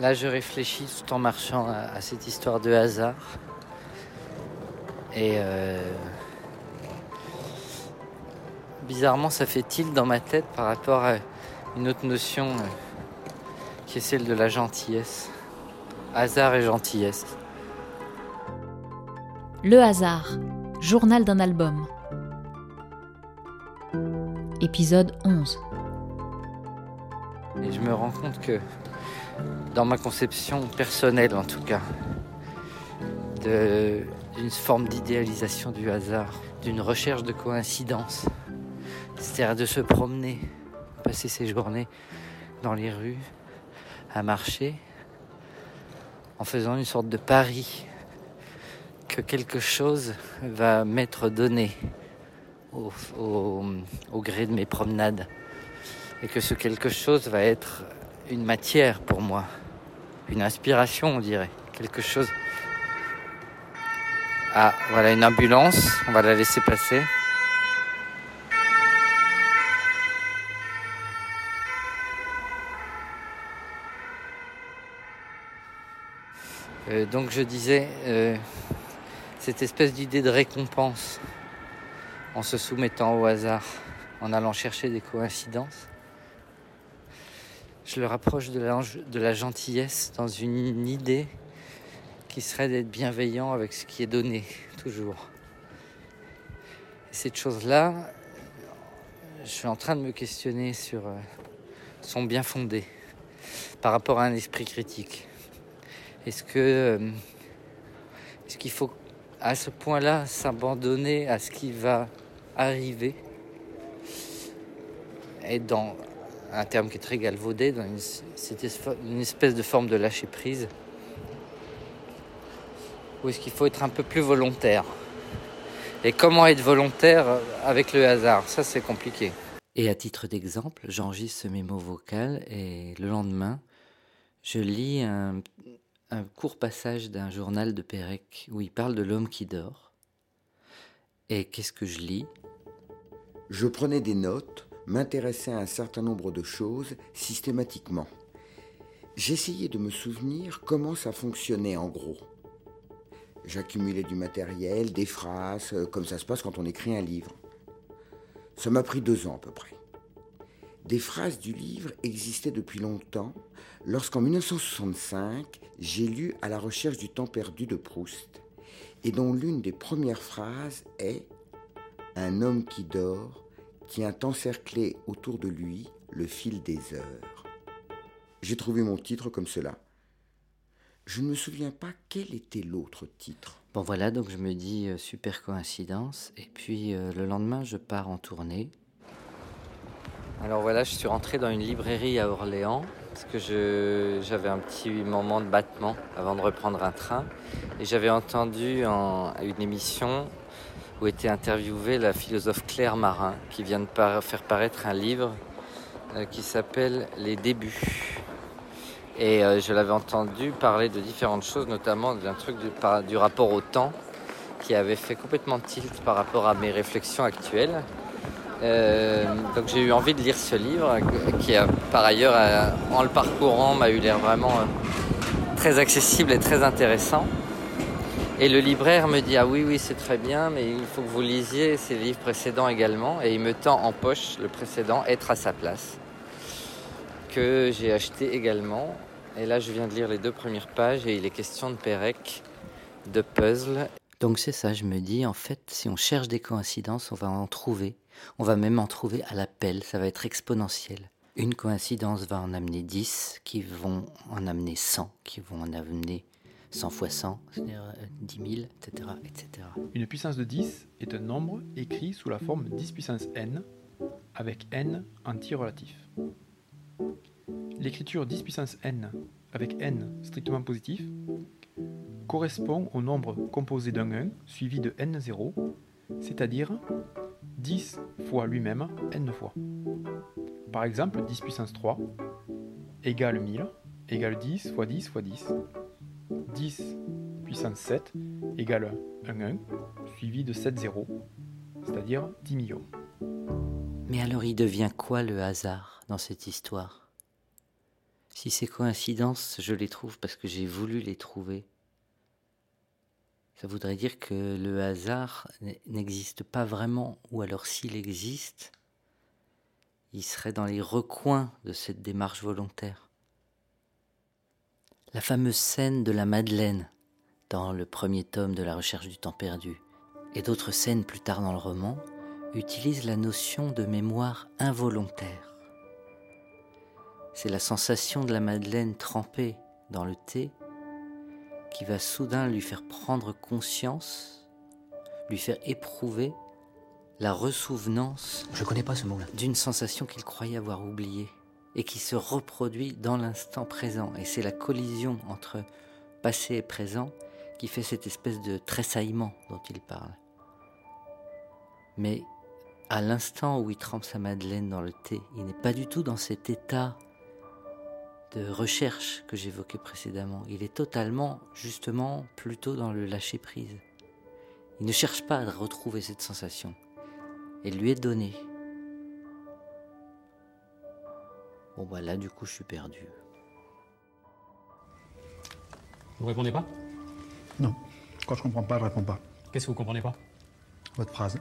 Là, je réfléchis tout en marchant à, cette histoire de hasard. Et euh, bizarrement, ça fait tilt dans ma tête par rapport à une autre notion euh, qui est celle de la gentillesse. Hasard et gentillesse. Le hasard, journal d'un album. Épisode 11. Et je me rends compte que dans ma conception personnelle en tout cas, d'une forme d'idéalisation du hasard, d'une recherche de coïncidence, c'est-à-dire de se promener, passer ses journées dans les rues, à marcher, en faisant une sorte de pari que quelque chose va m'être donné au, au, gré de mes promenades et que ce quelque chose va être une matière pour moi, une inspiration on dirait, quelque chose. Ah voilà une ambulance, on va la laisser passer. Euh, donc je disais, euh, cette espèce d'idée de récompense en se soumettant au hasard, en allant chercher des coïncidences, je le rapproche de la, gentillesse dans une idée qui serait d'être bienveillant avec ce qui est donné, toujours. Et cette chose-là, je suis en train de me questionner sur euh, son bien fondé par rapport à un esprit critique. Est-ce que euh, est-ce qu'il faut à ce point-là s'abandonner à ce qui va arriver et dans un terme qui est très galvaudé, dans une, espèce de forme de lâcher prise Ou est-ce qu'il faut être un peu plus volontaire Et comment être volontaire avec le hasard? Ça, c'est compliqué. Et à titre d'exemple, j'enregistre ce mémo vocal et le lendemain, je lis un, un court passage d'un journal de Pérec où il parle de l'homme qui dort. Et qu'est-ce que je lis? Je prenais des notes m'intéressais à un certain nombre de choses systématiquement. J'essayais de me souvenir comment ça fonctionnait en gros. J'accumulais du matériel, des phrases, euh, comme ça se passe quand on écrit un livre. Ça m'a pris deux ans à peu près. Des phrases du livre existaient depuis longtemps, lorsqu'en 1965, j'ai lu À la recherche du temps perdu de Proust, et dont l'une des premières phrases est Un homme qui dort tient encerclé autour de lui le fil des heures. J'ai trouvé mon titre comme cela. Je ne me souviens pas quel était l'autre titre. Bon voilà, donc je me dis euh, super coïncidence. Et puis euh, le lendemain, je pars en tournée. Alors voilà, je suis rentré dans une librairie à Orléans parce que j'avais un petit moment de battement avant de reprendre un train. Et j'avais entendu en, une émission où était interviewée la philosophe Claire Marin, qui vient de faire paraître un livre euh, qui s'appelle Les débuts. Et euh, je l'avais entendu parler de différentes choses, notamment d'un truc du, rapport au temps, qui avait fait complètement tilt par rapport à mes réflexions actuelles. Euh, donc j'ai eu envie de lire ce livre, qui par ailleurs, en le parcourant, m'a eu l'air vraiment très accessible et très intéressant. Et le libraire me dit Ah oui, oui, c'est très bien, mais il faut que vous lisiez ces livres précédents également. Et il me tend en poche le précédent, Être à sa place, que j'ai acheté également. Et là, je viens de lire les deux premières pages et il est question de Pérec, de puzzle. Donc c'est ça, je me dis, en fait, si on cherche des coïncidences, on va en trouver. On va même en trouver à l'appel, ça va être exponentiel. Une coïncidence va en amener 10, qui vont en amener 100, qui vont en amener 100 fois 100, c'est-à-dire 10 000, etc., etc. Une puissance de 10 est un nombre écrit sous la forme 10 puissance n, avec n anti-relatif. L'écriture 10 puissance n avec n strictement positif correspond au nombre composé d'un 1 suivi de n0, c'est-à-dire 10 fois lui-même n fois. Par exemple, 10 puissance 3 égale 1000 égale 10 fois 10 fois 10 10 puissance 7 égale 1 1, suivi de 7 0, c'est-à-dire 10 millions. Mais alors il devient quoi le hasard dans cette histoire? Si ces coïncidences, je les trouve parce que j'ai voulu les trouver, ça voudrait dire que le hasard n'existe pas vraiment, ou alors s'il existe, il serait dans les recoins de cette démarche volontaire. La fameuse scène de la Madeleine dans le premier tome de la recherche du temps perdu, et d'autres scènes plus tard dans le roman, utilisent la notion de mémoire involontaire. C'est la sensation de la Madeleine trempée dans le thé qui va soudain lui faire prendre conscience, lui faire éprouver la ressouvenance. Je connais pas ce mot-là. D'une sensation qu'il croyait avoir oubliée et qui se reproduit dans l'instant présent. Et c'est la collision entre passé et présent qui fait cette espèce de tressaillement dont il parle. Mais à l'instant où il trempe sa madeleine dans le thé, il n'est pas du tout dans cet état de recherche que j'évoquais précédemment. Il est totalement, justement, plutôt dans le lâcher-prise. Il ne cherche pas à retrouver cette sensation. Elle lui est donnée. Bon, bah là, du coup, je suis perdu. Vous répondez pas? Non. Quand je comprends pas, je réponds pas. Qu'est-ce que vous comprenez pas? Votre phrase.